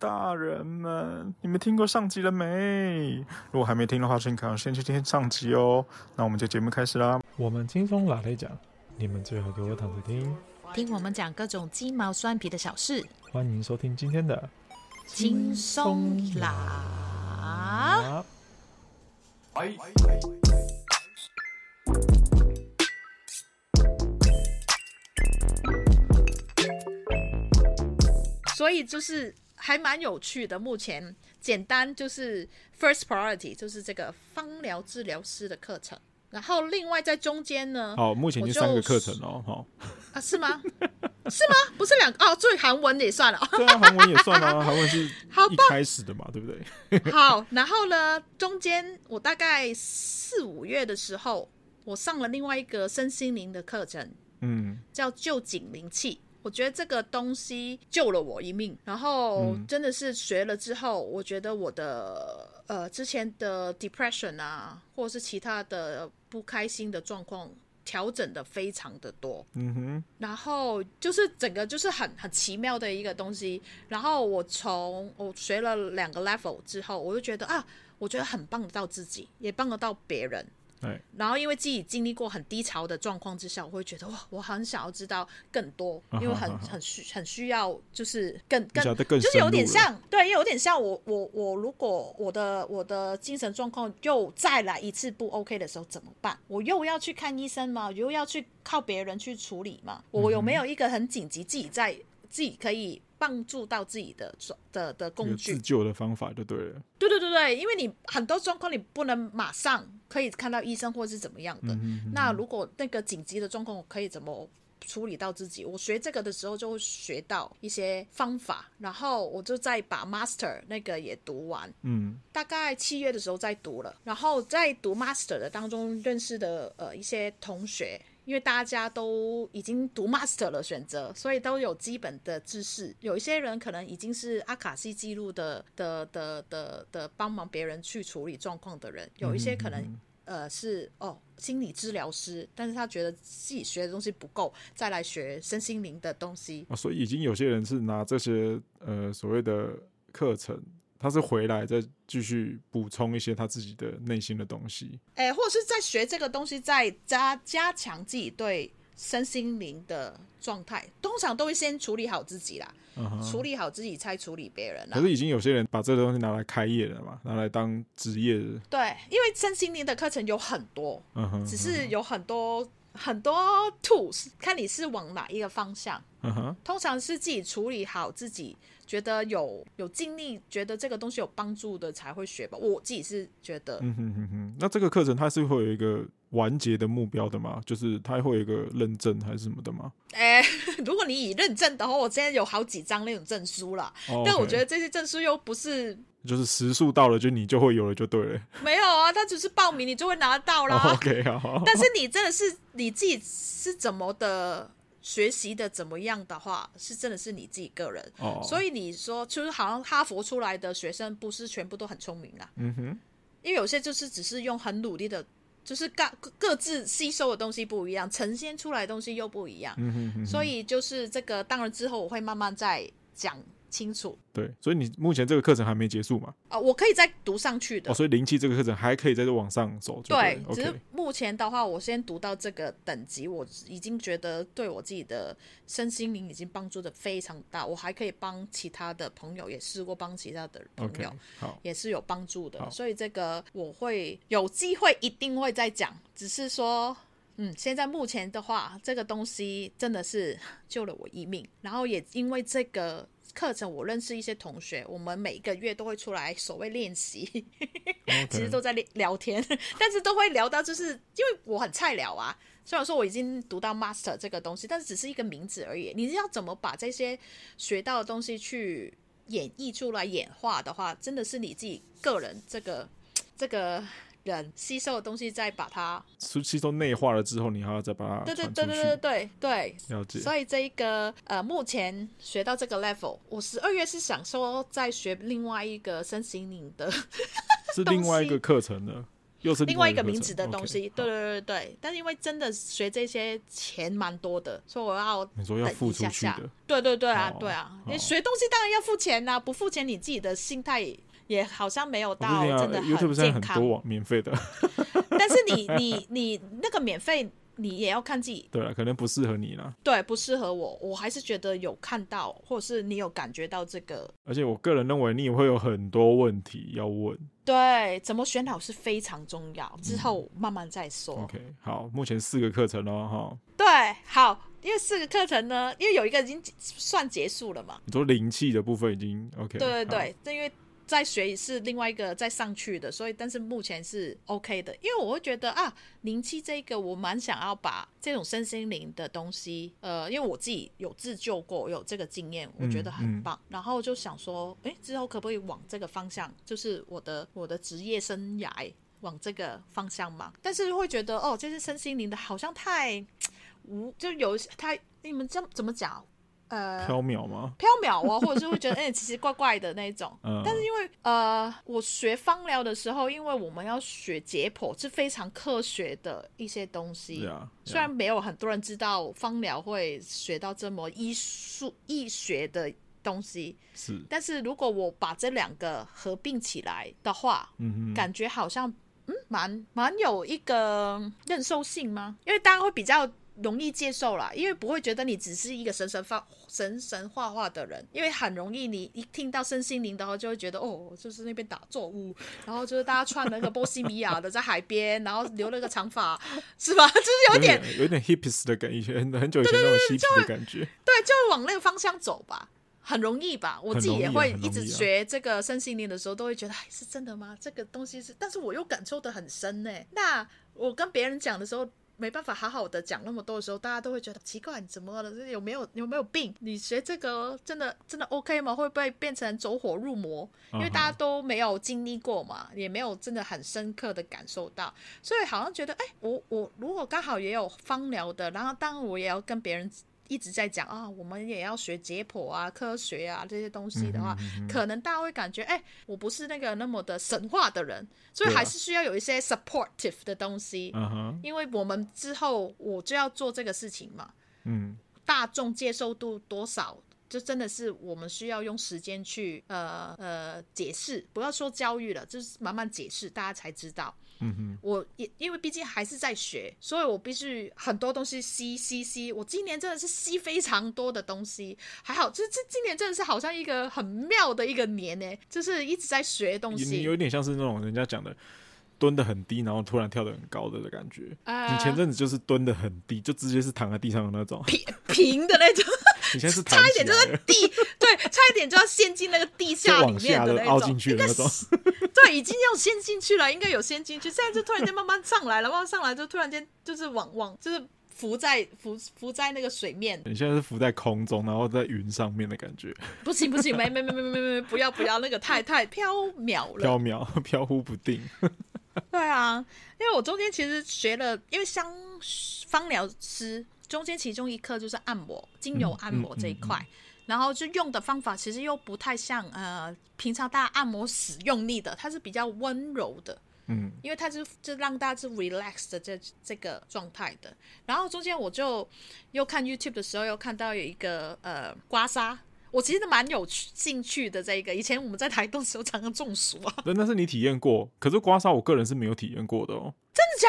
大人们，你们听过上集了没？如果还没听的话，请可能先去听上集哦。那我们就节目开始啦。我们轻松拿来讲，你们最好给我躺着听，听我们讲各种鸡毛蒜皮的小事。欢迎收听今天的轻松拿。所以就是。还蛮有趣的。目前简单就是 first priority，就是这个芳疗治疗师的课程。然后另外在中间呢，哦，目前就三个课程哦，好啊，是吗？是吗？不是两个哦，所以韩文也算了。对啊，韩文也算啊，韩文是 一开始的嘛，对不对？好，然后呢，中间我大概四五月的时候，我上了另外一个身心灵的课程，嗯，叫旧景灵气。我觉得这个东西救了我一命，然后真的是学了之后，我觉得我的呃之前的 depression 啊，或者是其他的不开心的状况调整的非常的多，嗯哼，然后就是整个就是很很奇妙的一个东西，然后我从我学了两个 level 之后，我就觉得啊，我觉得很帮得到自己，也帮得到别人。对，然后因为自己经历过很低潮的状况之下，我会觉得哇，我很想要知道更多，因为很很需很需要，就是更更就是有点像，对，又有点像我我我如果我的我的精神状况又再来一次不 OK 的时候怎么办？我又要去看医生吗？我又要去靠别人去处理吗？我有没有一个很紧急自己在自己可以？帮助到自己的的的工具，自救的方法就对了。对对对对，因为你很多状况你不能马上可以看到医生或是怎么样的。嗯哼嗯哼，那如果那个紧急的状况，我可以怎么处理到自己？我学这个的时候就会学到一些方法，然后我就再把 master 那个也读完。嗯，大概七月的时候再读了，然后在读 master 的当中认识的呃一些同学。因为大家都已经读 master 了，选择，所以都有基本的知识。有一些人可能已经是阿卡西记录的的的的的帮忙别人去处理状况的人，有一些可能、嗯、呃是哦心理治疗师，但是他觉得自己学的东西不够，再来学身心灵的东西。啊，所以已经有些人是拿这些呃所谓的课程。他是回来再继续补充一些他自己的内心的东西，哎、欸，或者是在学这个东西，在加加强自己对身心灵的状态。通常都会先处理好自己啦，嗯、处理好自己才处理别人啦。可是已经有些人把这个东西拿来开业了嘛，拿来当职业的。对，因为身心灵的课程有很多，嗯哼，只是有很多、很多 tools，看你是往哪一个方向。通常是自己处理好自己。觉得有有经历，觉得这个东西有帮助的才会学吧。我自己是觉得，嗯哼哼哼。那这个课程它是会有一个完结的目标的吗？就是它会有一个认证还是什么的吗？哎、欸，如果你以认证的话，我现在有好几张那种证书了。Oh. 但我觉得这些证书又不是，就是时速到了就你就会有了就对了。没有啊，他只是报名你就会拿到啦。Oh, OK 好。但是你真的是你自己是怎么的？学习的怎么样的话，是真的是你自己个人。哦，所以你说，就是好像哈佛出来的学生不是全部都很聪明啦。嗯哼，因为有些就是只是用很努力的，就是各各自吸收的东西不一样，呈现出来的东西又不一样。嗯哼，嗯哼，所以就是这个，当然之后我会慢慢再讲。清楚，对，所以你目前这个课程还没结束嘛？啊、呃，我可以再读上去的。哦，所以灵气这个课程还可以再往上走对。对、只是目前的话，我先读到这个等级，我已经觉得对我自己的身心灵已经帮助的非常大。我还可以帮其他的朋友，也试过帮其他的朋友，okay, 好，也是有帮助的。所以这个我会有机会一定会再讲，只是说，嗯，现在目前的话，这个东西真的是 救了我一命，然后也因为这个。课程我认识一些同学，我们每个月都会出来所谓练习.其实 都在聊天，但是都会聊到就是因为我很菜鸟啊，虽然说我已经读到 master 这个东西，但是只是一个名字而已。你要怎么把这些学到的东西去演绎出来、演化的话，真的是你自己个人这个 这个。人吸收的东西，再把它吸收内化了之后，你还要再把它对对对对对对对，了解。所以这一个呃，目前学到这个 level，我十二月是想说再学另外一个身心灵的，是另外一个课程的。又是另外一个名字的东西。Okay, 对对对对，但是因为真的学这些钱蛮多的，所以我要。你说要付出去的。对对对啊，对啊，你学东西当然要付钱呐、啊，不付钱你自己的心态也好像没有到真的很健康。YouTube 很多网免费的，但是你 你你那个免费。你也要看自己，对啊，可能不适合你啦。对，不适合我，我还是觉得有看到，或者是你有感觉到这个。而且我个人认为，你也会有很多问题要问。对，怎么选好是非常重要，之后慢慢再说。嗯、OK，好，目前四个课程哦。哈。对，好，因为四个课程呢，因为有一个已经算结束了嘛。你说灵气的部分已经 OK。对对对，这因为。再学是另外一个再上去的，所以但是目前是 OK 的，因为我会觉得啊，灵气这个我蛮想要把这种身心灵的东西，呃，因为我自己有自救过，有这个经验，我觉得很棒，嗯嗯、然后就想说，哎，之后可不可以往这个方向，就是我的我的职业生涯往这个方向嘛？但是会觉得哦，这是身心灵的好像太无，就有太你们这怎么讲？呃，飘渺吗？飘渺啊，或者是会觉得哎、欸，其实怪怪的那种。嗯。但是因为呃，我学芳疗的时候，因为我们要学解剖，是非常科学的一些东西。Yeah, yeah. 虽然没有很多人知道芳疗会学到这么医术、医学的东西，是。但是如果我把这两个合并起来的话，嗯哼，感觉好像嗯，蛮蛮有一个认受性吗？因为大家会比较。容易接受啦，因为不会觉得你只是一个神神发神神画画的人，因为很容易你一听到身心灵的话，就会觉得哦，就是那边打坐屋，然后就是大家穿那个波西米亚的在海边，然后留了个长发，是吧？就是有点有点 hippies 的感觉，很很久以前的感觉，对，就往那个方向走吧，很容易吧？我自己也会一直学这个身心灵的时候，都会觉得哎，是真的吗？这个东西是，但是我又感受的很深呢。那我跟别人讲的时候。没办法好好的讲那么多的时候，大家都会觉得奇怪，你怎么了？有没有有没有病？你学这个真的真的 OK 吗？会不会变成走火入魔？因为大家都没有经历过嘛，也没有真的很深刻的感受到，所以好像觉得，哎，我我如果刚好也有芳疗的，然后当然我也要跟别人。一直在讲啊，我们也要学解剖啊、科学啊这些东西的话，可能大家会感觉，哎、欸，我不是那个那么的神话的人，所以还是需要有一些 supportive 的东西。啊、因为我们之后我就要做这个事情嘛。嗯，大众接受度多少，就真的是我们需要用时间去呃呃解释，不要说教育了，就是慢慢解释，大家才知道。嗯哼，我也因为毕竟还是在学，所以我必须很多东西吸吸吸。我今年真的是吸非常多的东西，还好，就是这今年真的是好像一个很妙的一个年呢，就是一直在学东西。有点像是那种人家讲的蹲的很低，然后突然跳的很高的的感觉。呃，你前阵子就是蹲的很低，就直接是躺在地上的那种平平的那种。你现在是差一点就在地，对，差一点就要陷进那个地下里面的那种，进去的那种。对，已经要陷进去了，应该有陷进去，现在就突然间慢慢上来了，慢慢上来就突然间就是往往就是浮在浮浮在那个水面。你现在是浮在空中，然后在云上面的感觉。不行不行，没没没没没没，不要不要，那个太太飘渺了，飘渺飘忽不定。对啊，因为我中间其实学了，因为香芳疗师。中间其中一课就是按摩，精油按摩这一块，嗯嗯嗯、然后就用的方法其实又不太像呃平常大家按摩使用力的，它是比较温柔的，嗯，因为它是就让大家是 relax 的这这个状态的。然后中间我就又看 YouTube 的时候，又看到有一个呃刮痧。我其实蛮有兴趣的，这个以前我们在台东的时候常常中暑啊。那那是你体验过，可是刮痧我个人是没有体验过的哦。真的假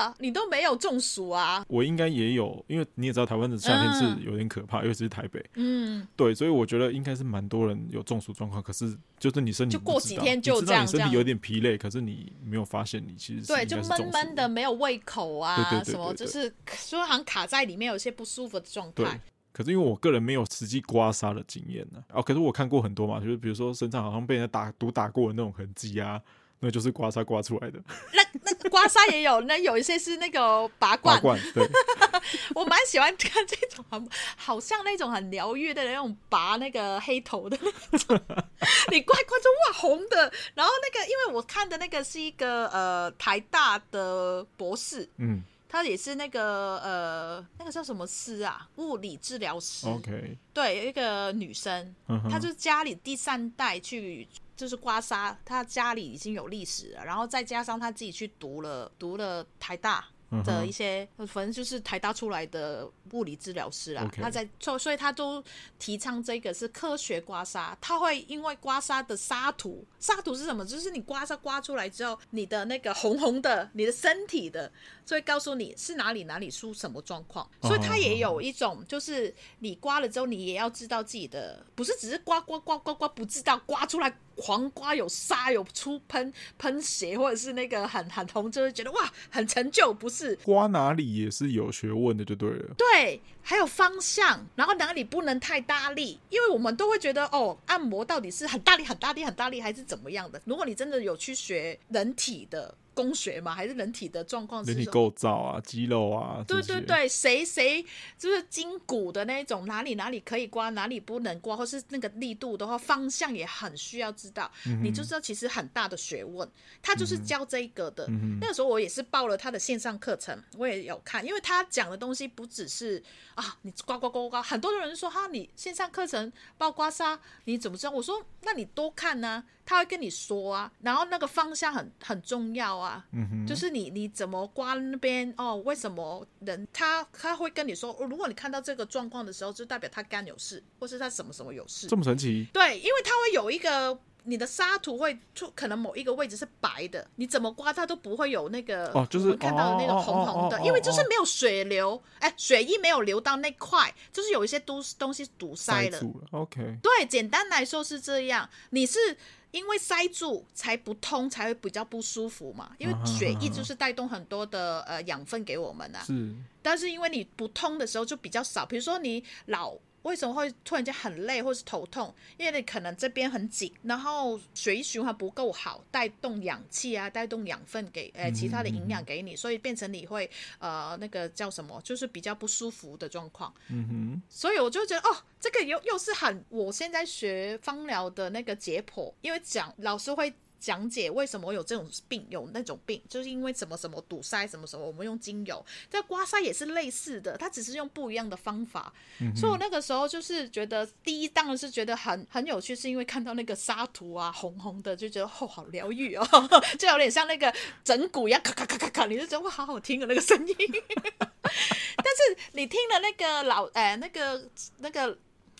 的？你都没有中暑啊？我应该也有，因为你也知道台湾的夏天是有点可怕，嗯、尤其是台北。嗯，对，所以我觉得应该是蛮多人有中暑状况。可是就是你身体就过几天就这样，你身体有点疲累，可是你没有发现你其实是对，就闷闷的，没有胃口啊，对对对对对什么就是说好像卡在里面，有些不舒服的状态。可是因为我个人没有实际刮痧的经验呢，哦，可是我看过很多嘛，就是比如说身上好像被人家打毒打过的那种痕迹啊，那就是刮痧刮出来的。那那刮痧也有，那有一些是那个拔罐。拔罐，对。我蛮喜欢看这种很好像那种很疗愈的那种拔那个黑头的那种，你刮刮就哇红的，然后那个因为我看的那个是一个呃台大的博士，嗯。他也是那个呃，那个叫什么师啊？物理治疗师。OK。对，有一个女生，她就是家里第三代去就是刮痧，她家里已经有历史了，然后再加上她自己去读了读了台大。的一些，反正就是台大出来的物理治疗师啦他在所所以他都提倡这个是科学刮痧，他会因为刮痧的痧土，痧土是什么？就是你刮痧刮出来之后，你的那个红红的，你的身体的，就会告诉你是哪里哪里出什么状况，所以他也有一种，就是你刮了之后，你也要知道自己的，不是只是刮刮刮刮刮，不知道刮出来。黄瓜有沙有出喷喷血，或者是那个很很红，就会觉得哇很成就，不是？刮哪里也是有学问的，就对了。对，还有方向，然后哪里不能太大力，因为我们都会觉得哦，按摩到底是很大力、很大力、很大力，还是怎么样的？如果你真的有去学人体的。工学嘛，还是人体的状况？人体构造啊，肌肉啊。对对对，谁谁就是筋骨的那种，哪里哪里可以刮，哪里不能刮，或是那个力度的话，方向也很需要知道。嗯、你就知道其实很大的学问，他就是教这个的。嗯、那个时候我也是报了他的线上课程，我也有看，因为他讲的东西不只是啊，你刮刮刮刮，很多人说哈，你线上课程报刮痧，你怎么知道？我说那你多看呢、啊。他会跟你说啊，然后那个方向很很重要啊，嗯哼，就是你你怎么刮那边哦？为什么人他他会跟你说，如果你看到这个状况的时候，就代表他肝有事，或是他什么什么有事，这么神奇？对，因为他会有一个你的沙土会出，可能某一个位置是白的，你怎么刮它都不会有那个哦，就是看到的那个红红的，因为就是没有水流，哎，水液没有流到那块，就是有一些都东西堵塞了。OK，对，简单来说是这样，你是。因为塞住才不通，才会比较不舒服嘛。因为血液就是带动很多的呃养分给我们啊。是。但是因为你不通的时候就比较少，比如说你老。为什么会突然间很累或是头痛？因为你可能这边很紧，然后血液循环不够好，带动氧气啊，带动养分给呃其他的营养给你，所以变成你会呃那个叫什么，就是比较不舒服的状况。嗯哼。所以我就觉得哦，这个又又是很我现在学芳疗的那个解剖，因为讲老师会。讲解为什么有这种病，有那种病，就是因为什么什么堵塞，什么什么，我们用精油。这刮痧也是类似的，它只是用不一样的方法。嗯、所以我那个时候就是觉得，第一当然是觉得很很有趣，是因为看到那个沙土啊，红红的，就觉得哦，好疗愈哦，就有点像那个整骨一样，咔咔咔咔咔，你就觉得哇，好好听的那个声音。但是你听了那个老哎、欸，那个那个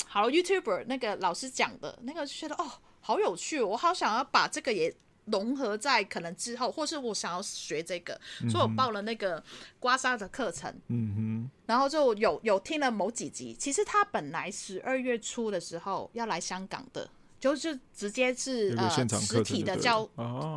好 YouTuber 那个老师讲的那个，就觉得哦。好有趣，我好想要把这个也融合在可能之后，或是我想要学这个，嗯、所以我报了那个刮痧的课程。嗯哼，然后就有有听了某几集。其实他本来十二月初的时候要来香港的。就是直接是呃实体的教，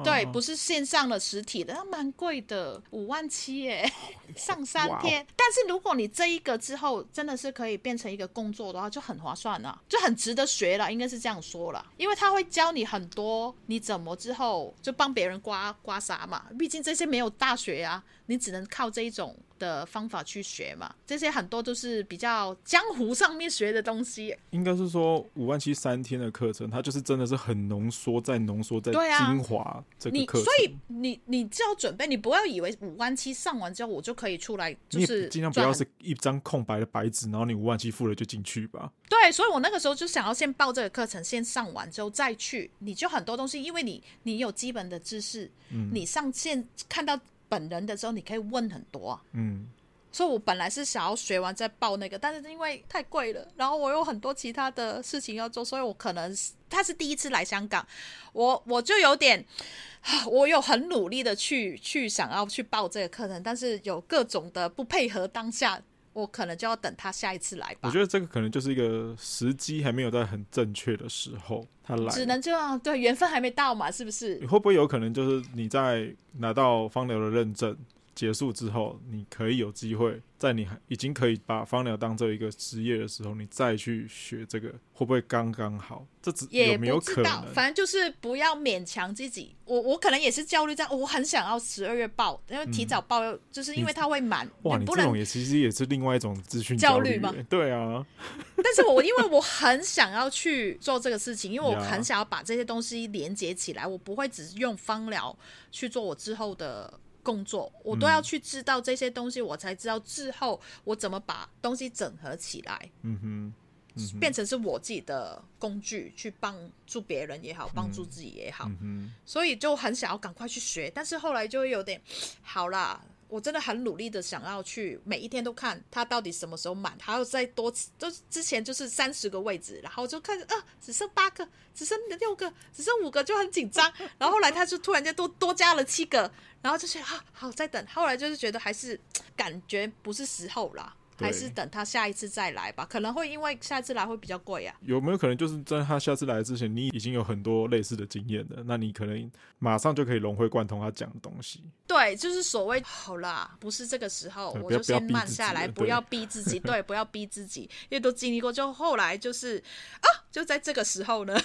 对，不是线上的实体的，那蛮贵的，五万七耶，上三天。但是如果你这一个之后真的是可以变成一个工作的话，就很划算了，就很值得学了，应该是这样说了，因为他会教你很多，你怎么之后就帮别人刮刮痧嘛，毕竟这些没有大学啊。你只能靠这一种的方法去学嘛，这些很多都是比较江湖上面学的东西。应该是说五万七三天的课程，它就是真的是很浓缩，在浓缩在精华这个课所以你你就要准备，你不要以为五万七上完之后我就可以出来，就是尽量不要是一张空白的白纸，然后你五万七付了就进去吧。对，所以我那个时候就想要先报这个课程，先上完之后再去，你就很多东西，因为你你有基本的知识，嗯，你上线看到。本人的时候，你可以问很多啊。嗯，所以我本来是想要学完再报那个，但是因为太贵了，然后我有很多其他的事情要做，所以我可能他是第一次来香港，我我就有点，我有很努力的去去想要去报这个课程，但是有各种的不配合，当下我可能就要等他下一次来吧。我觉得这个可能就是一个时机还没有在很正确的时候他来，只能这样，对，缘分还没到嘛，是不是？你会不会有可能就是你在？拿到方疗的认证结束之后，你可以有机会在你已经可以把芳疗当做一个职业的时候，你再去学这个，会不会刚刚好？这只有没有可能？反正就是不要勉强自己。我我可能也是焦虑这样，我很想要十二月报，因为提早报，嗯、就是因为它会满。哇，你，你这种也其实也是另外一种资讯焦虑吗？对啊。但是我因为我很想要去做这个事情，因为我 很想要把这些东西连接起来，我不会只是用芳疗去做我之后的工作，我都要去知道这些东西，我才知道之后我怎么把东西整合起来。嗯哼。嗯、变成是我自己的工具，去帮助别人也好，帮助自己也好，嗯、所以就很想要赶快去学，但是后来就会有点好啦。我真的很努力的想要去每一天都看他到底什么时候满，还要再多，就之前就是三十个位置，然后就看啊，只剩八个，只剩六个，只剩五个，就很紧张。然后后来他就突然间多多加了七个，然后就觉啊，好再等。后来就是觉得还是感觉不是时候啦。还是等他下一次再来吧，可能会因为下一次来会比较贵啊。有没有可能就是在他下次来之前，你已经有很多类似的经验了？那你可能马上就可以融会贯通他讲的东西。对，就是所谓好啦，不是这个时候，我就先慢下来，不要逼自己，对，不要逼自己，因为都经历过，就后来就是啊，就在这个时候呢。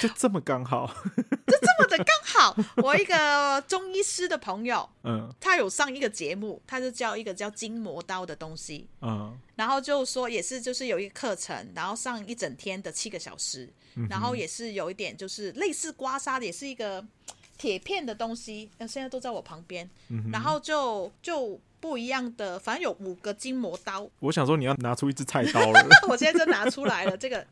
就这么刚好，就这么的刚好。我一个中医师的朋友，嗯，他有上一个节目，他就教一个叫筋膜刀的东西，嗯，然后就说也是就是有一个课程，然后上一整天的七个小时，嗯，然后也是有一点就是类似刮痧的，也是一个铁片的东西，那现在都在我旁边，嗯，然后就就不一样的，反正有五个筋膜刀。我想说你要拿出一支菜刀了，我现在就拿出来了，这个。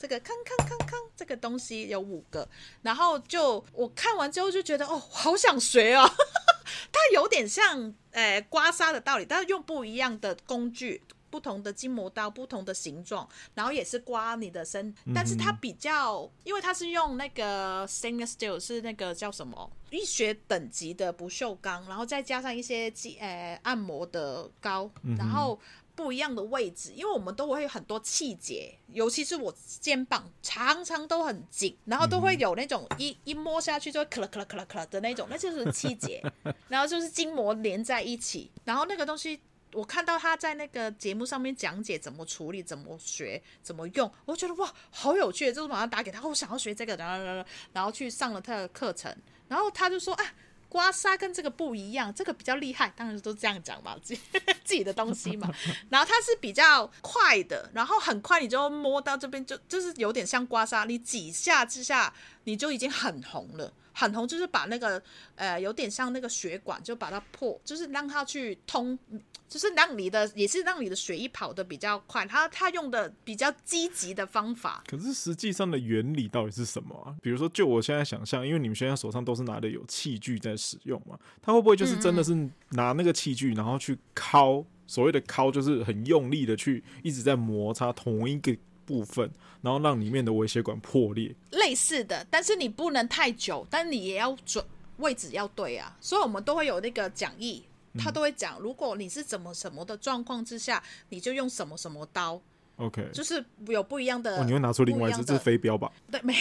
这个康康康康，这个东西有五个，然后就我看完之后就觉得哦，好想学哦，它有点像诶、欸、刮痧的道理，但是用不一样的工具，不同的筋膜刀，不同的形状，然后也是刮你的身，但是它比较，因为它是用那个 stainless steel 是那个叫什么医学等级的不锈钢，然后再加上一些诶、欸、按摩的膏，然后。不一样的位置，因为我们都会有很多气节，尤其是我肩膀常常都很紧，然后都会有那种一一摸下去就会咳了咳了咳了咳了的那种，那就是气结，然后就是筋膜连在一起，然后那个东西我看到他在那个节目上面讲解怎么处理、怎么学、怎么用，我觉得哇，好有趣，就是马上打给他，我想要学这个，然后然后去上了他的课程，然后他就说啊。刮痧跟这个不一样，这个比较厉害，当然都这样讲嘛，自 己自己的东西嘛。然后它是比较快的，然后很快你就摸到这边，就就是有点像刮痧，你几下之下你就已经很红了，很红就是把那个呃有点像那个血管就把它破，就是让它去通。就是让你的，也是让你的血液跑得比较快。他他用的比较积极的方法。可是实际上的原理到底是什么啊？比如说，就我现在想象，因为你们现在手上都是拿的有器具在使用嘛，他会不会就是真的是拿那个器具，然后去敲？所谓的敲就是很用力的去一直在摩擦同一个部分，然后让里面的微血管破裂。类似的，但是你不能太久，但你也要准位置要对啊。所以我们都会有那个讲义。他都会讲，如果你是怎么什么的状况之下，你就用什么什么刀。OK，就是有不一样的。哦，你会拿出另外一支，这是飞镖吧？对，没，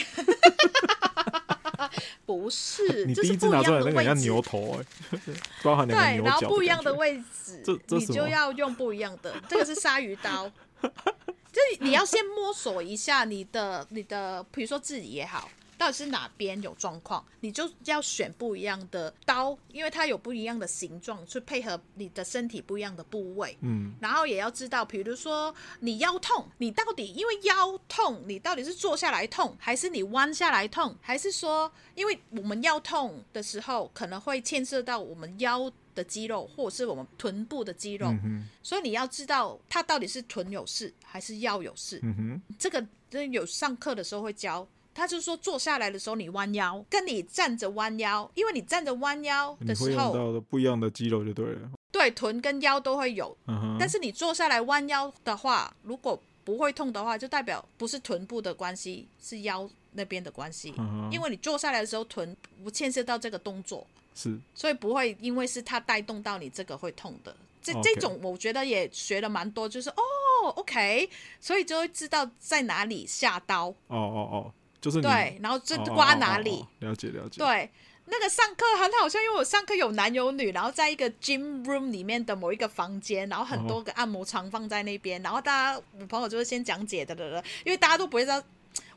不是。你第一次拿出来那个像牛头哎，包含两个牛角。对，然后不一样的位置，你就要用不一样的。这个是鲨鱼刀，就你要先摸索一下你的你的，比如说自己也好。到底是哪边有状况，你就要选不一样的刀，因为它有不一样的形状，去配合你的身体不一样的部位。嗯，然后也要知道，比如说你腰痛，你到底因为腰痛，你到底是坐下来痛，还是你弯下来痛，还是说，因为我们腰痛的时候，可能会牵涉到我们腰的肌肉，或者是我们臀部的肌肉。嗯，所以你要知道，它到底是臀有事还是腰有事。嗯哼，这个有上课的时候会教。他就是说，坐下来的时候你弯腰，跟你站着弯腰，因为你站着弯腰的时候，你会用到的不一样的肌肉就对了。对，臀跟腰都会有。Uh-huh. 但是你坐下来弯腰的话，如果不会痛的话，就代表不是臀部的关系，是腰那边的关系。Uh-huh. 因为你坐下来的时候，臀不牵涉到这个动作，是，所以不会因为是它带动到你这个会痛的。这.这种我觉得也学了蛮多，就是哦，OK，所以就会知道在哪里下刀。哦哦哦。就是对，然后就刮哪里？哦哦哦哦，了解了解。对，那个上课很好笑，因为我上课有男有女，然后在一个 gym room 里面的某一个房间，然后很多个按摩床放在那边，哦，然后大家我朋友就会先讲解的的的，因为大家都不会知道，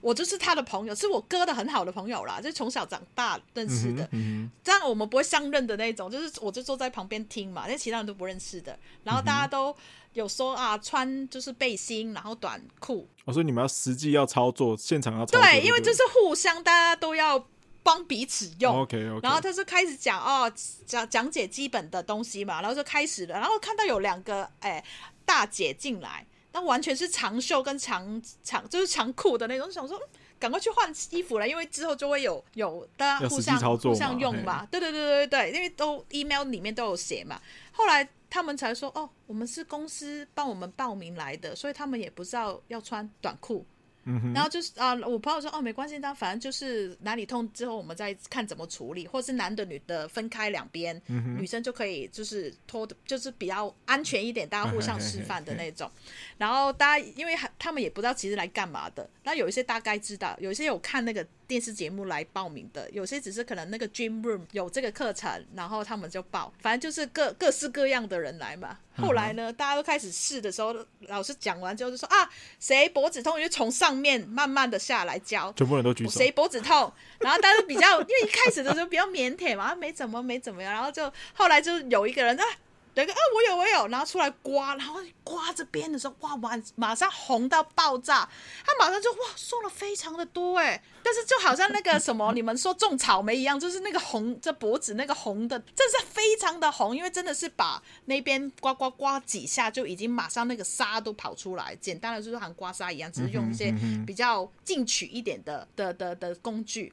我就是他的朋友，是我哥的很好的朋友啦，就从小长大认识的，嗯，这样我们不会相认的那种，就是我就坐在旁边听嘛，因为其他人都不认识的，然后大家都。嗯有说啊，穿就是背心，然后短裤。我说你们要实际要操作，现场要操作。对，因为就是互相，大家都要帮彼此用。Oh, OK OK。然后他就开始讲哦，讲讲解基本的东西嘛，然后就开始了。然后看到有两个哎大姐进来，那完全是长袖跟长长就是长裤的那种，想说赶快去换衣服了，因为之后就会有有大家互相互相用嘛。对对对对对，因为都 email 里面都有写嘛。后来他们才说，哦，我们是公司帮我们报名来的，所以他们也不知道要穿短裤。嗯、然后就是啊，我朋友说哦，没关系，但反正就是哪里痛之后，我们再看怎么处理，或是男的女的分开两边，嗯、女生就可以就是拖的，就是比较安全一点，大家互相示范的那种。嘿嘿嘿嘿，然后大家因为他们也不知道其实来干嘛的，那有一些大概知道，有一些有看那个。电视节目来报名的，有些只是可能那个 Dream Room 有这个课程，然后他们就报，反正就是各各式各样的人来嘛。后来呢，大家都开始试的时候，老师讲完之后就说啊，谁脖子痛？就从上面慢慢的下来教，全部人都举手，谁脖子痛，然后大家都比较，因为一开始的时候比较腼腆嘛，没怎么没怎么样，然后就后来就有一个人啊。对个啊，我有我有，然后出来刮，然后刮这边的时候，哇，马马上红到爆炸，他马上就哇，瘦了非常的多哎，但是就好像那个什么你们说种草莓一样，就是那个红这脖子那个红的，真是非常的红，因为真的是把那边刮刮刮几下就已经马上那个沙都跑出来，简单的就是像刮痧一样，只是用一些比较进取一点的的的的工具，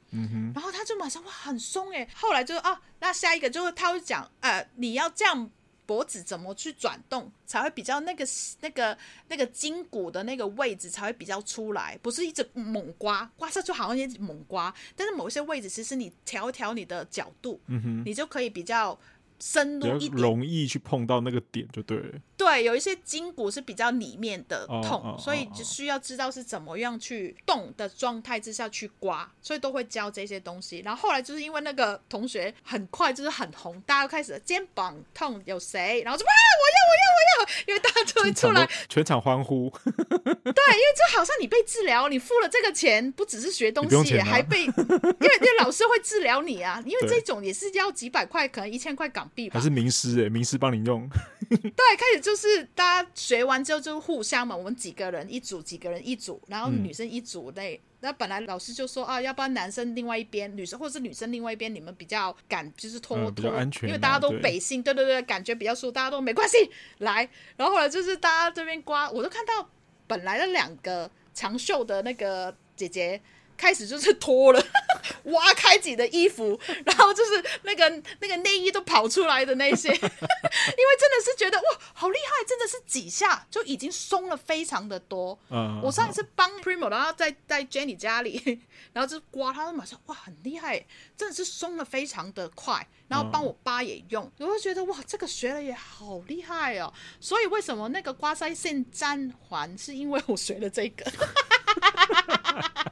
然后他就马上哇很松哎，后来就啊，那下一个就是他会讲呃你要这样。脖子怎么去转动才会比较那个那个那个筋骨的那个位置才会比较出来？不是一直猛刮，刮下就好像一直猛刮，但是某一些位置其实你调一调你的角度，嗯哼，你就可以比较。深入一点，容易去碰到那个点就对了。对，有一些筋骨是比较里面的痛，所以就需要知道是怎么样去动的状态之下去刮，所以都会教这些东西。然后后来就是因为那个同学很快就是很红，大家都开始肩膀痛有谁，然后就哇我要我要我要，因为大家就会出来全场欢呼。对，因为就好像你被治疗，你付了这个钱，不只是学东西，啊、还 被因为因为老师会治疗你啊，因为这种也是要几百块，可能一千块港币吧。还是名师哎，名师帮你用。对，开始就是大家学完之后就互相嘛，我们几个人一组，几个人一组，然后女生一组那。嗯、那本来老师就说啊，要不然男生另外一边，女生或者是女生另外一边，你们比较敢就是脱脱，嗯、安全因为大家都北性，对对对，感觉比较舒服，大家都没关系来。然后后来就是大家这边刮，我都看到本来的两个长袖的那个姐姐。开始就是脱了，挖开自己的衣服，然后就是那个那个内衣都跑出来的那些，因为真的是觉得哇，好厉害，真的是几下就已经松了非常的多。嗯，我上一次帮 Primo，然后在在 Jenny 家里，然后就刮他，马上哇，很厉害，真的是松了非常的快。然后帮我爸也用，我就觉得哇，这个学了也好厉害哦。所以为什么那个刮腮线粘环，是因为我学了这个。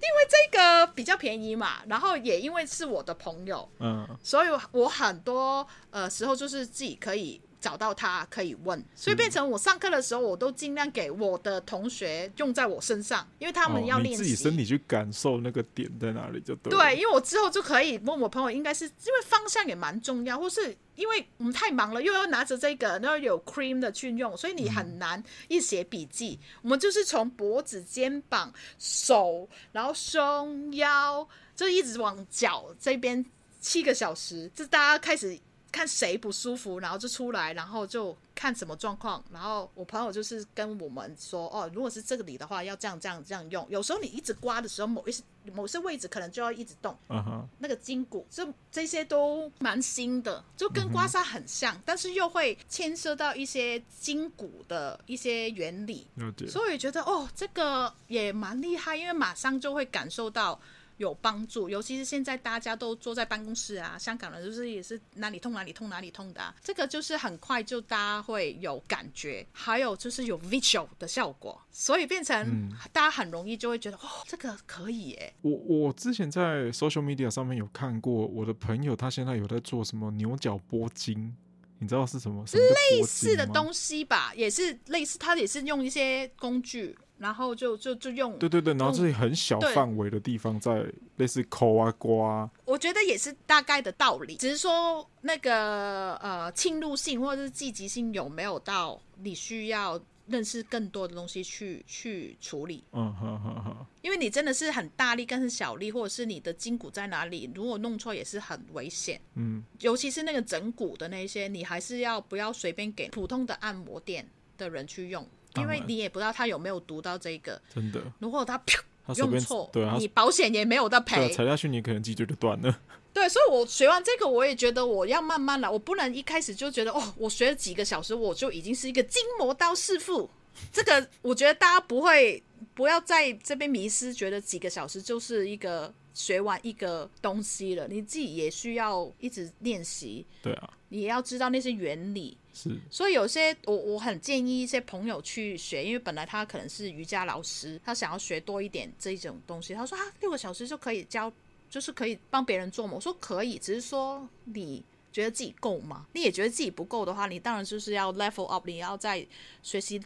因为这个比较便宜嘛，然后也因为是我的朋友，嗯，所以我很多呃时候就是自己可以找到他可以问，所以变成我上课的时候，我都尽量给我的同学用在我身上，因为他们要练习、哦、自己身体去感受那个点在哪里就对。对，因为我之后就可以问我朋友，应该是因为方向也蛮重要，或是因为我们太忙了，又要拿着这个，然后有 cream 的去用，所以你很难一写笔记。嗯、我们就是从脖子、肩膀、手，然后胸、腰，就一直往脚这边七个小时，就大家开始。看谁不舒服，然后就出来，然后就看什么状况。然后我朋友就是跟我们说，哦，如果是这个里的话，要这样这样这样用。有时候你一直刮的时候，某一些某些位置可能就要一直动。Uh huh. 那个筋骨，这这些都蛮新的，就跟刮痧很像，uh huh. 但是又会牵涉到一些筋骨的一些原理。Uh huh. 所以觉得哦，这个也蛮厉害，因为马上就会感受到。有帮助，尤其是现在大家都坐在办公室啊，香港人就是也是哪里痛哪里痛哪里痛的啊，这个就是很快就大家会有感觉，还有就是有 visual 的效果，所以变成大家很容易就会觉得、嗯、哦，这个可以耶。我我之前在 social media 上面有看过，我的朋友他现在有在做什么牛角拨筋，你知道是什么？什么类似的东西吧，也是类似，他也是用一些工具。然后就就就用对对对，然后这里很小范围的地方在类似抠啊刮，我觉得也是大概的道理，只是说那个呃侵入性或者是积极性有没有到你需要认识更多的东西去去处理。嗯哼哼哼，因为你真的是很大力，更是小力，或者是你的筋骨在哪里，如果弄错也是很危险。嗯，尤其是那个整骨的那些，你还是要不要随便给普通的按摩店的人去用。因为你也不知道他有没有读到这个。真的，如果他 用错，对啊，你保险也没有得赔，踩下去你可能脊椎就断了。对，所以我学完这个，我也觉得我要慢慢来，我不能一开始就觉得哦，我学了几个小时，我就已经是一个筋膜刀师傅。这个我觉得大家不会，不要在这边迷失，觉得几个小时就是一个学完一个东西了。你自己也需要一直练习。对啊，你要知道那些原理。是，所以有些我我很建议一些朋友去学，因为本来他可能是瑜伽老师，他想要学多一点这一种东西。他说啊，六个小时就可以教，就是可以帮别人做吗？我说可以，只是说你。觉得自己够吗？你也觉得自己不够的话，你当然就是要 level up，你要再学习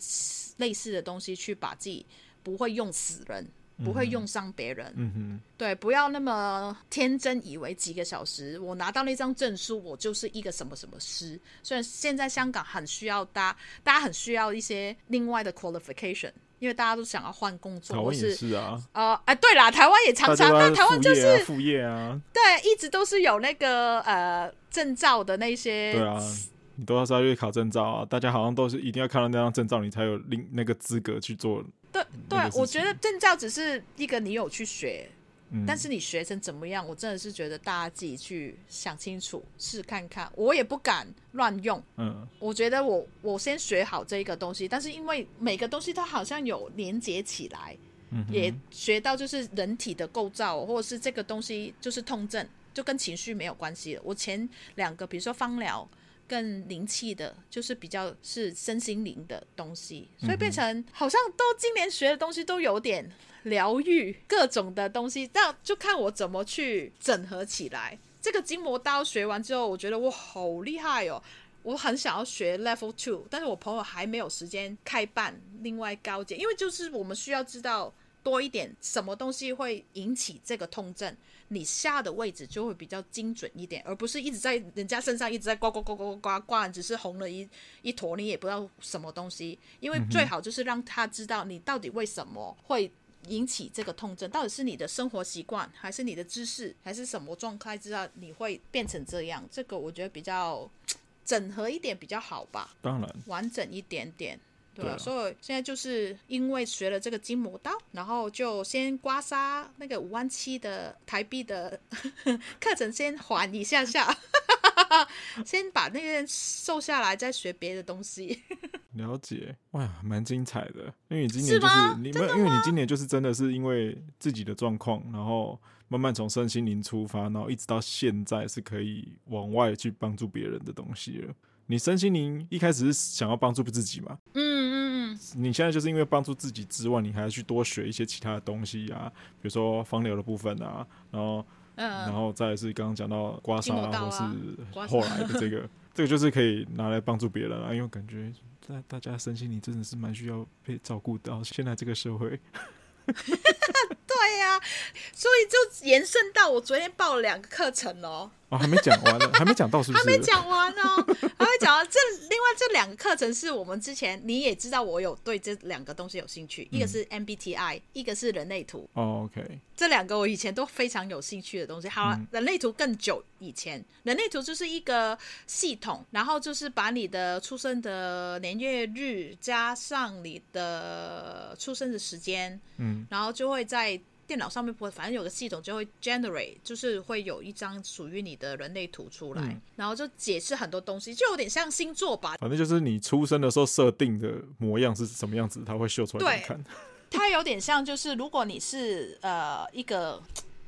类似的东西，去把自己不会用死人，不会用伤别人。嗯哼，对，不要那么天真，以为几个小时我拿到那张证书，我就是一个什么什么师。虽然现在香港很需要大家，大家很需要一些另外的 qualification。因为大家都想要换工作，台湾也是啊，啊、呃，哎，对啦，台湾也常常，但台湾就是副业啊，对，一直都是有那个呃证照的那些，对啊，你都要稍微考证照啊，大家好像都是一定要看到那张证照，你才有另那个资格去做。对对，我觉得证照只是一个你有去学。但是你学成怎么样？我真的是觉得大家自己去想清楚，试看看。我也不敢乱用。嗯，我觉得我我先学好这一个东西，但是因为每个东西它好像有连接起来，嗯，也学到就是人体的构造，或者是这个东西就是痛症，就跟情绪没有关系了。我前两个，比如说芳疗更灵气的，就是比较是身心灵的东西，所以变成好像都今年学的东西都有点。疗愈各种的东西，那就看我怎么去整合起来。这个筋膜刀学完之后，我觉得我好厉害哦！我很想要学 Level Two，但是我朋友还没有时间开办另外高阶，因为就是我们需要知道多一点，什么东西会引起这个痛症，你下的位置就会比较精准一点，而不是一直在人家身上一直在刮刮刮刮刮刮，只是红了一一坨，你也不知道什么东西。因为最好就是让他知道你到底为什么会。引起这个痛症，到底是你的生活习惯，还是你的知识，还是什么状态知道你会变成这样？这个我觉得比较 整合一点比较好吧。当然，完整一点点，对。所以现在就是因为学了这个筋膜刀，然后就先刮痧那个五万七的台币的 课程先缓一下下。先把那个瘦下来，再学别的东西。了解，哇，蛮精彩的。因为你今年就是，是你们，因为你今年就是真的是因为自己的状况，然后慢慢从身心灵出发，然后一直到现在是可以往外去帮助别人的东西了。你身心灵一开始是想要帮助自己嘛？嗯嗯嗯。你现在就是因为帮助自己之外，你还要去多学一些其他的东西啊，比如说方疗的部分啊，然后。嗯，然后再是刚刚讲到刮痧啊，或是后来的这个，这个就是可以拿来帮助别人啊，因为感觉在大家身心里真的是蛮需要被照顾到，现在这个社会。对呀、啊，所以就延伸到我昨天报了两个课程哦。哦，还没讲完呢，还没讲到是不是？还没讲完哦，还没讲完。这另外这两个课程是我们之前你也知道，我有对这两个东西有兴趣，嗯、一个是 MBTI，一个是人类图。哦，OK。这两个我以前都非常有兴趣的东西。好人类图更久以前，人类图就是一个系统，然后就是把你的出生的年月日加上你的出生的时间，嗯，然后就会在。电脑上面不会，反正有个系统就会 generate，就是会有一张属于你的人类图出来，嗯、然后就解释很多东西，就有点像星座吧。反正就是你出生的时候设定的模样是什么样子，它会秀出来给你看。对，它有点像，就是如果你是呃一个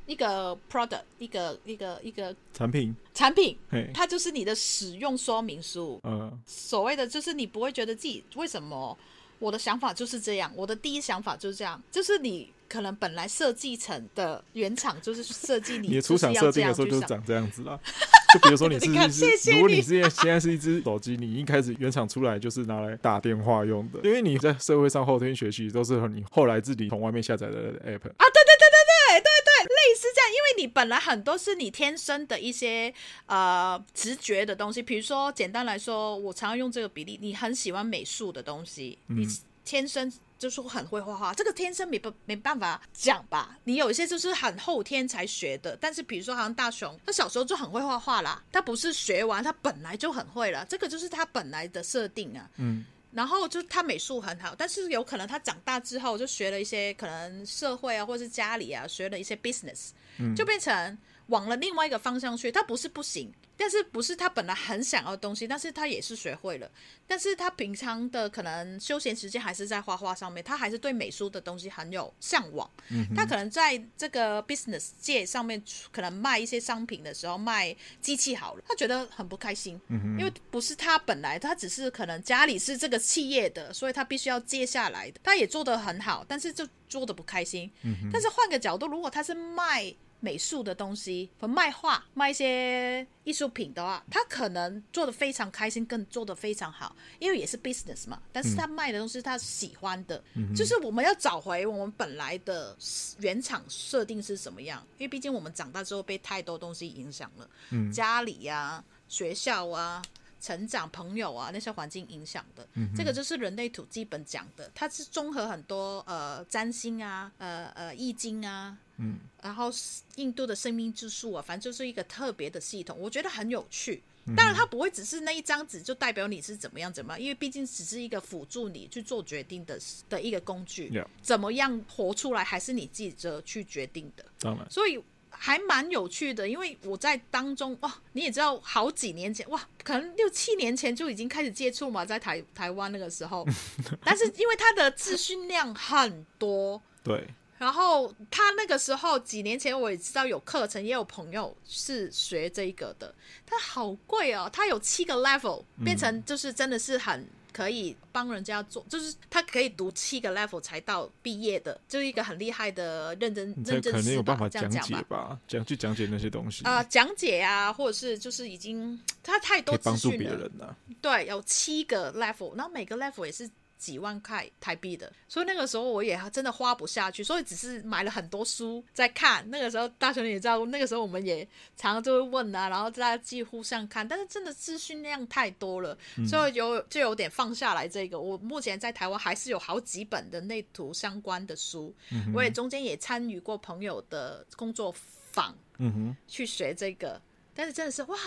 一个 product，一个一个一个产品，产品，它就是你的使用说明书。嗯，所谓的就是你不会觉得自己为什么我的想法就是这样，我的第一想法就是这样，就是你。可能本来设计成的原厂就是设计你，你的出厂设定的时候就是长这样子啦。就比如说你是，如果你。是现在是一只手机，你一开始原厂出来就是拿来打电话用的，因为你在社会上后天学习都是和你后来自己从外面下载的 app 啊，对对对对对对对，类似这样，因为你本来很多是你天生的一些呃直觉的东西，比如说简单来说，我常常用这个比例，你很喜欢美术的东西，你天生。就是很会画画，这个天生没不没办法讲吧？你有一些就是很后天才学的，但是比如说好像大雄，他小时候就很会画画啦，他不是学完，他本来就很会了，这个就是他本来的设定啊。嗯，然后就他美术很好，但是有可能他长大之后就学了一些可能社会啊，或是家里啊，学了一些 business，就变成往了另外一个方向去。他不是不行。但是不是他本来很想要的东西，但是他也是学会了。但是他平常的可能休闲时间还是在画画上面，他还是对美术的东西很有向往。嗯，他可能在这个 business 界上面，可能卖一些商品的时候卖机器好了，他觉得很不开心。嗯，因为不是他本来，他只是可能家里是这个企业的，所以他必须要接下来的。他也做得很好，但是就做的不开心。嗯，但是换个角度，如果他是卖。美术的东西和卖画、卖一些艺术品的话，他可能做的非常开心，更做的非常好，因为也是 business 嘛。但是他卖的东西他喜欢的，嗯，就是我们要找回我们本来的原厂设定是什么样。因为毕竟我们长大之后被太多东西影响了，嗯，家里呀、啊、学校啊、成长、朋友啊那些环境影响的，嗯。这个就是人类土基本讲的，它是综合很多呃占星啊、呃呃易经啊。嗯，然后印度的生命之树啊，反正就是一个特别的系统，我觉得很有趣。当然，它不会只是那一张纸就代表你是怎么样怎么样，因为毕竟只是一个辅助你去做决定的的一个工具。Yeah. 怎么样活出来，还是你自己去决定的。当然，所以还蛮有趣的，因为我在当中哇，你也知道，好几年前哇，可能六七年前就已经开始接触嘛，在台台湾那个时候，但是因为它的资讯量很多，对。然后他那个时候几年前我也知道有课程，也有朋友是学这个的。他好贵哦，他有七个 level，变成就是真的是很可以帮人家做，嗯、就是他可以读七个 level 才到毕业的，就是一个很厉害的认真认真。可能有办法讲解吧？讲去讲解那些东西啊、呃，讲解啊，或者是就是已经他太多资讯了。帮助别人啊。对，有七个 level，然后每个 level 也是。几万块台币的，所以那个时候我也真的花不下去，所以只是买了很多书在看。那个时候大雄你也知道，那个时候我们也常常就会问啊，然后大家几乎上看，但是真的资讯量太多了，所以有就有点放下来。这个我目前在台湾还是有好几本的内图相关的书，嗯、我也中间也参与过朋友的工作坊，嗯哼，去学这个，但是真的是哇。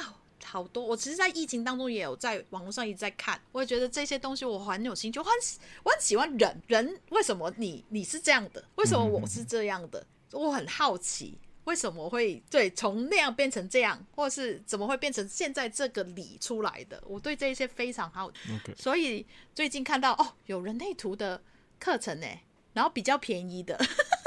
好多，我其实，在疫情当中也有在网络上一直在看，我也觉得这些东西我很有兴趣，我很我很喜欢人，人为什么你你是这样的，为什么我是这样的，我很好奇为什么会对从那样变成这样，或是怎么会变成现在这个理出来的，我对这些非常好.所以最近看到哦，有人类图的课程呢。然后比较便宜的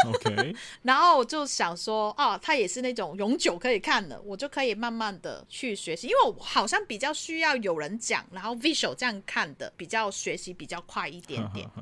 ，OK，然后我就想说，啊，它也是那种永久可以看的，我就可以慢慢的去学习，因为我好像比较需要有人讲，然后 visual 这样看的，比较学习比较快一点点。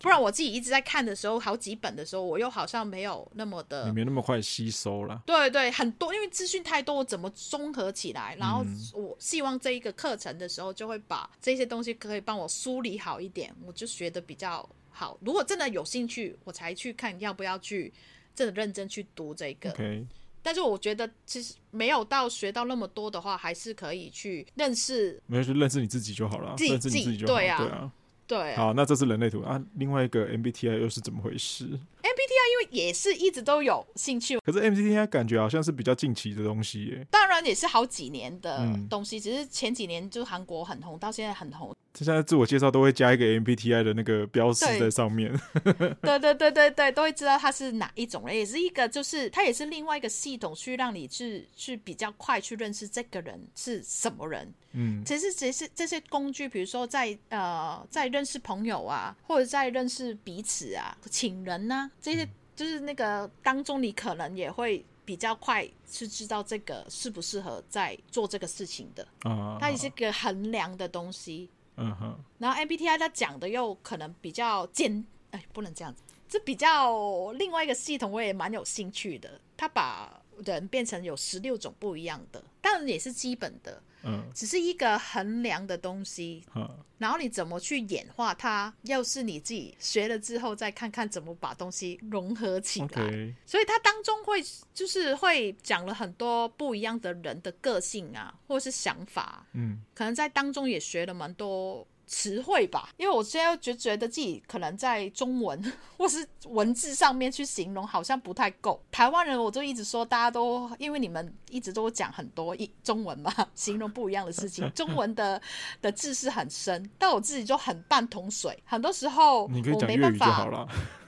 不然我自己一直在看的时候，好几本的时候，我又好像没有那么的，没那么快吸收了。对对，很多，因为资讯太多，我怎么综合起来？然后我希望这一个课程的时候，就会把这些东西可以帮我梳理好一点，我就学的比较。好，如果真的有兴趣，我才去看要不要去真的认真去读这个。Okay. 但是我觉得其实没有到学到那么多的话，还是可以去认识，没有去认识你自己就好了，认识你自己就好。对啊，对啊，对啊。好，那这是人类图啊，另外一个 MBTI 又是怎么回事？MBTI 因为也是一直都有兴趣，可是 MBTI 感觉好像是比较近期的东西耶。当然也是好几年的东西，嗯、只是前几年就韩国很红，到现在很红。现在自我介绍都会加一个 MBTI 的那个标识在上面。对对对对对，都会知道它是哪一种人，也是一个，就是它也是另外一个系统，去让你去去比较快去认识这个人是什么人。嗯，其实其实这些工具，比如说在呃在认识朋友啊，或者在认识彼此啊，请人呐、啊。这些就是那个当中，你可能也会比较快去知道这个适不适合在做这个事情的。啊，它也是一个衡量的东西。嗯哼。然后 MBTI 它讲的又可能比较简，哎，不能这样子，这比较另外一个系统，我也蛮有兴趣的。它把人变成有十六种不一样的，当然也是基本的。嗯，只是一个衡量的东西，嗯，然后你怎么去演化它？要是你自己学了之后，再看看怎么把东西融合起来。Okay. 所以它当中会就是会讲了很多不一样的人的个性啊，或者是想法。嗯，可能在当中也学了蛮多词汇吧，因为我现在觉觉得自己可能在中文 或是文字上面去形容好像不太够。台湾人我就一直说，大家都因为你们一直都讲很多一中文嘛，形容不一样的事情。中文的的字是很深，但我自己就很半桶水，很多时候我没办法。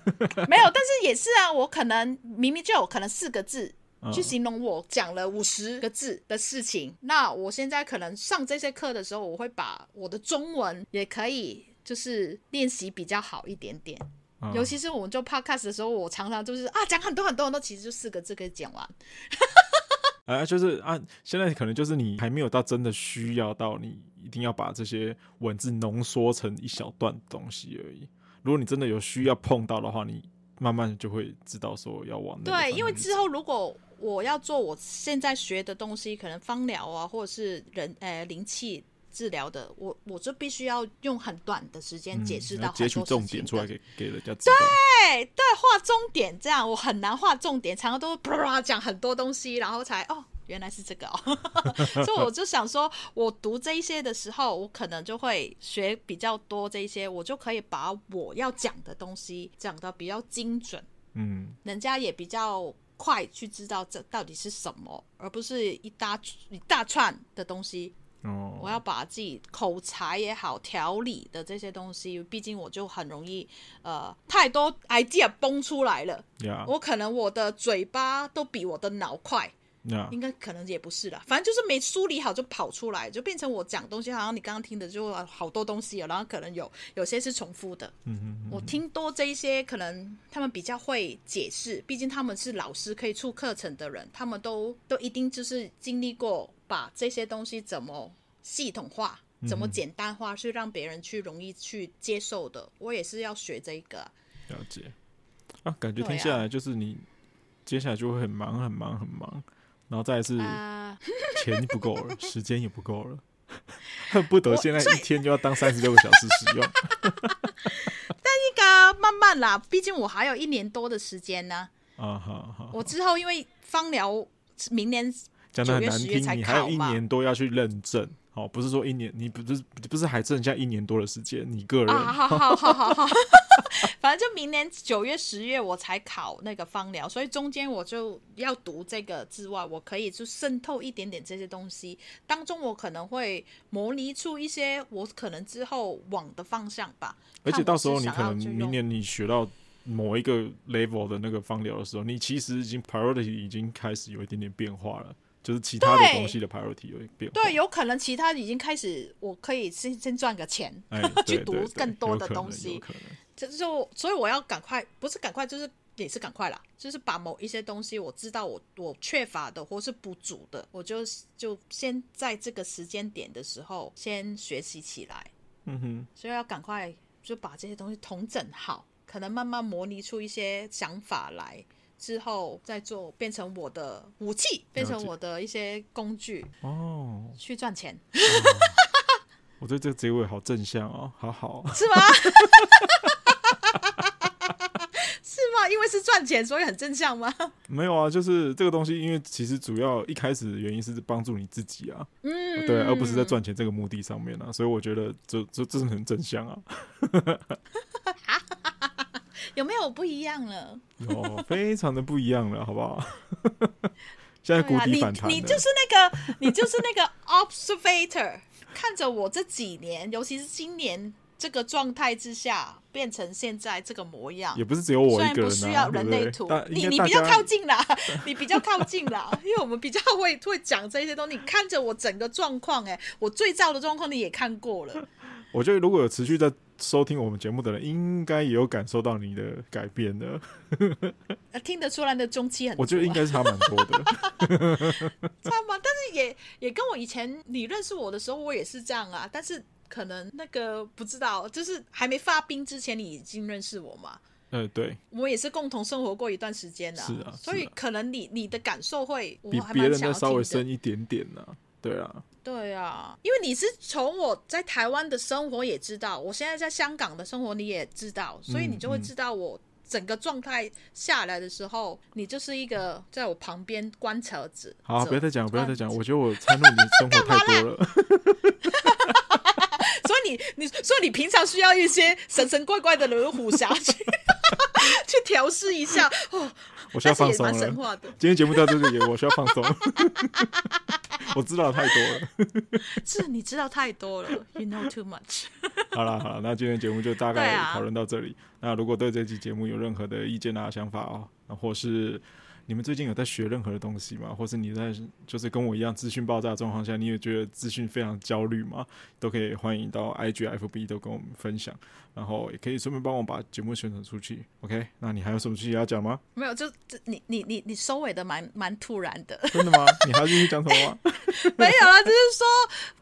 没有，但是也是啊，我可能明明就有可能四个字。去形容我讲了五十个字的事情，那我现在可能上这些课的时候，我会把我的中文也可以就是练习比较好一点点。尤其是我们做 podcast 的时候，我常常就是啊讲很多很多很多，其实就四个字可以讲完。啊，就是啊，现在可能就是你还没有到真的需要到你一定要把这些文字浓缩成一小段东西而已。如果你真的有需要碰到的话，你慢慢就会知道说要往。对，因为之后如果我要做我现在学的东西，可能芳疗啊，或者是人呃灵气治疗的，我我就必须要用很短的时间解释到截取重点出来给给人家。对对，画重点这样，我很难画重点，常常都啪啪讲很多东西，然后才哦原来是这个哦，所以我就想说，我读这一些的时候，我可能就会学比较多这一些，我就可以把我要讲的东西讲的比较精准，嗯，人家也比较。快去知道这到底是什么，而不是一大一大串的东西。哦，我要把自己口才也好，条理的这些东西，毕竟我就很容易，呃，太多 idea 崩出来了。我可能我的嘴巴都比我的脑快。应该可能也不是啦，反正就是没梳理好就跑出来，就变成我讲东西，好像你刚刚听的就好多东西，然后可能有有些是重复的。嗯嗯，我听多这一些，可能他们比较会解释，毕竟他们是老师，可以出课程的人，他们都都一定就是经历过，把这些东西怎么系统化，怎么简单化，是让别人去容易去接受的。我也是要学这个。了解啊，感觉听下来就是你接下来就会很忙很忙很忙。然后再来是钱不够了，时间也不够了，恨不得现在一天就要当三十六个小时使用。但那个慢慢啦，毕竟我还有一年多的时间呢。啊，好好。我之后因为芳疗明年讲的很难听，你还有一年多要去认证。哦，不是说一年，你不是不是还剩下一年多的时间？你个人，啊、好好好好好，反正就明年九月、十月我才考那个芳疗，所以中间我就要读这个之外，我可以就渗透一点点这些东西。当中我可能会模拟出一些我可能之后往的方向吧。而且到时候你可能明年你学到某一个 level 的那个芳疗的时候，你其实已经 priority 已经开始有一点点变化了。就是其他的东西的 priority 有变化，对，有可能其他已经开始，我可以先先赚个钱，哎、去读更多的东西，这就所以我要赶快，不是赶快，就是也是赶快啦，就是把某一些东西我知道我我缺乏的或是不足的，我就就先在这个时间点的时候先学习起来，嗯哼，所以要赶快就把这些东西统整好，可能慢慢模拟出一些想法来。之后再做，变成我的武器，变成我的一些工具哦，去赚钱。哦、我对这个结尾好正向哦，好好，是吗？是吗？因为是赚钱，所以很正向吗？没有啊，就是这个东西，因为其实主要一开始的原因是帮助你自己啊，嗯，对，而不是在赚钱这个目的上面啊，所以我觉得这这这是很正向啊。有没有不一样了？有，非常的不一样了，好不好？现在谷底反弹、啊、你，你就是那个，你就是那个 observator，看着我这几年，尤其是今年这个状态之下，变成现在这个模样。也不是只有我一个人、啊，不需要人类图。对对你你比较靠近啦，你比较靠近啦，因为我们比较会会讲这些东西。你看着我整个状况，哎，我最糟的状况你也看过了。我觉得如果有持续在。收听我们节目的人应该也有感受到你的改变的，听得出来的中期很多，我觉得应该是差蛮多的，差吗？但是也也跟我以前你认识我的时候，我也是这样啊。但是可能那个不知道，就是还没发兵之前，你已经认识我嘛？嗯，对，我也是共同生活过一段时间的，是啊，所以可能你你的感受会比别人的。稍微深一点点呢，对啊。对啊，因为你是从我在台湾的生活也知道，我现在在香港的生活你也知道，所以你就会知道我整个状态下来的时候，嗯嗯、你就是一个在我旁边观察者。好，不要再讲，不要再讲，我觉得我参与你的生活太多了。你你说你平常需要一些神神怪怪的人虎侠去 去调试一下哦。我需要放松了。今天节目到这里，我需要放松。我知道太多了。是你知道太多了，You know too much。好了好了，那今天节目就大概讨论到这里。啊、那如果对这期节目有任何的意见啊、想法啊，或是。你们最近有在学任何的东西吗？或是你在就是跟我一样资讯爆炸的状况下，你也觉得资讯非常焦虑吗？都可以欢迎到 IG、FB 都跟我们分享，然后也可以顺便帮我把节目宣传出去。OK，那你还有什么事情要讲吗？没有，就你你你你收尾的蛮蛮突然的。真的吗？你还要继续讲什么吗？没有啦，只是说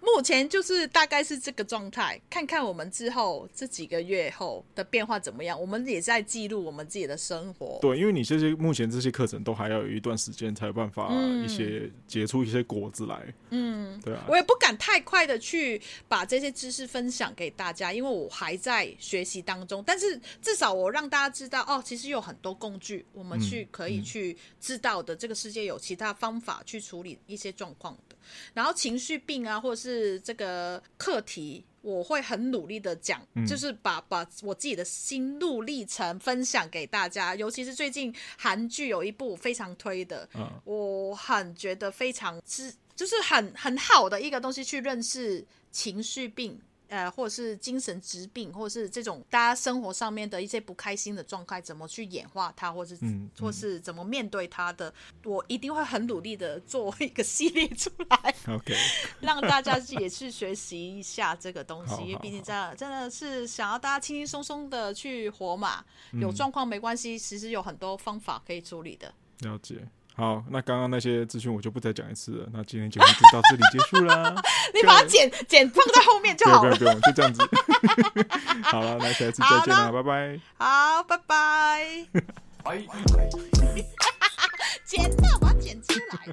目前就是大概是这个状态，看看我们之后这几个月后的变化怎么样。我们也在记录我们自己的生活。对，因为你这些目前这些课程都。还要有一段时间才有办法一些结出一些果子来。嗯，对啊，我也不敢太快的去把这些知识分享给大家，因为我还在学习当中。但是至少我让大家知道，哦，其实有很多工具，我们去可以去知道的。这个世界有其他方法去处理一些状况的。然后情绪病啊，或者是这个课题。我会很努力的讲，嗯、就是把把我自己的心路历程分享给大家。尤其是最近韩剧有一部非常推的，嗯、我很觉得非常之，就是很很好的一个东西，去认识情绪病。呃，或者是精神疾病，或者是这种大家生活上面的一些不开心的状态，怎么去演化它，或是、嗯嗯、或是怎么面对它的，我一定会很努力的做一个系列出来，OK，让大家也去学习一下这个东西，因为毕竟这样真的是想要大家轻轻松松的去活嘛，有状况没关系，其实有很多方法可以处理的。了解。好，那刚刚那些资讯我就不再讲一次了。那今天节目就到这里结束啦。你把它剪剪放在后面就好了。不用不用，就这样子。好了，那下一次再见啦，拜拜。好，拜拜。剪掉，把它剪出来。